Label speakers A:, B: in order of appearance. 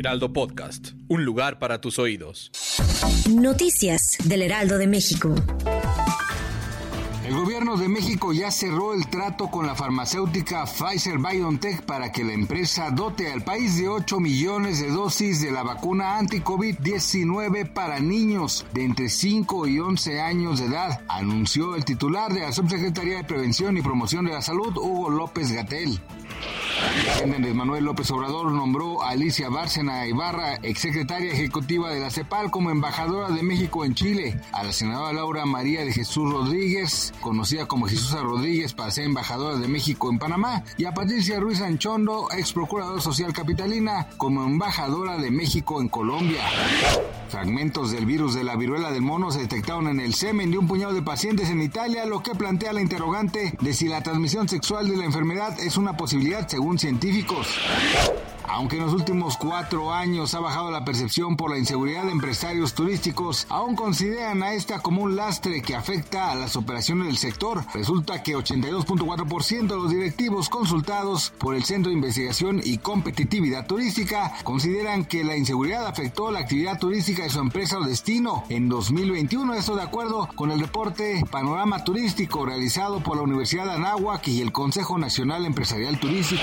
A: Heraldo Podcast, un lugar para tus oídos.
B: Noticias del Heraldo de México.
C: El gobierno de México ya cerró el trato con la farmacéutica Pfizer BioNTech para que la empresa dote al país de 8 millones de dosis de la vacuna anti-COVID-19 para niños de entre 5 y 11 años de edad, anunció el titular de la Subsecretaría de Prevención y Promoción de la Salud, Hugo López Gatel. Andrés Manuel López Obrador nombró a Alicia Bárcena Ibarra, exsecretaria ejecutiva de la CEPAL, como embajadora de México en Chile, a la senadora Laura María de Jesús Rodríguez, conocida como Jesús Rodríguez para ser embajadora de México en Panamá, y a Patricia Ruiz Anchondo, ex procurador social capitalina, como embajadora de México en Colombia. Fragmentos del virus de la viruela del mono se detectaron en el semen de un puñado de pacientes en Italia, lo que plantea la interrogante de si la transmisión sexual de la enfermedad es una posibilidad según científicos. Aunque en los últimos cuatro años ha bajado la percepción por la inseguridad de empresarios turísticos, aún consideran a esta como un lastre que afecta a las operaciones del sector. Resulta que 82.4% de los directivos consultados por el Centro de Investigación y Competitividad Turística consideran que la inseguridad afectó la actividad turística de su empresa o destino en 2021. Esto de acuerdo con el reporte Panorama Turístico realizado por la Universidad de Anáhuac y el Consejo Nacional Empresarial Turístico.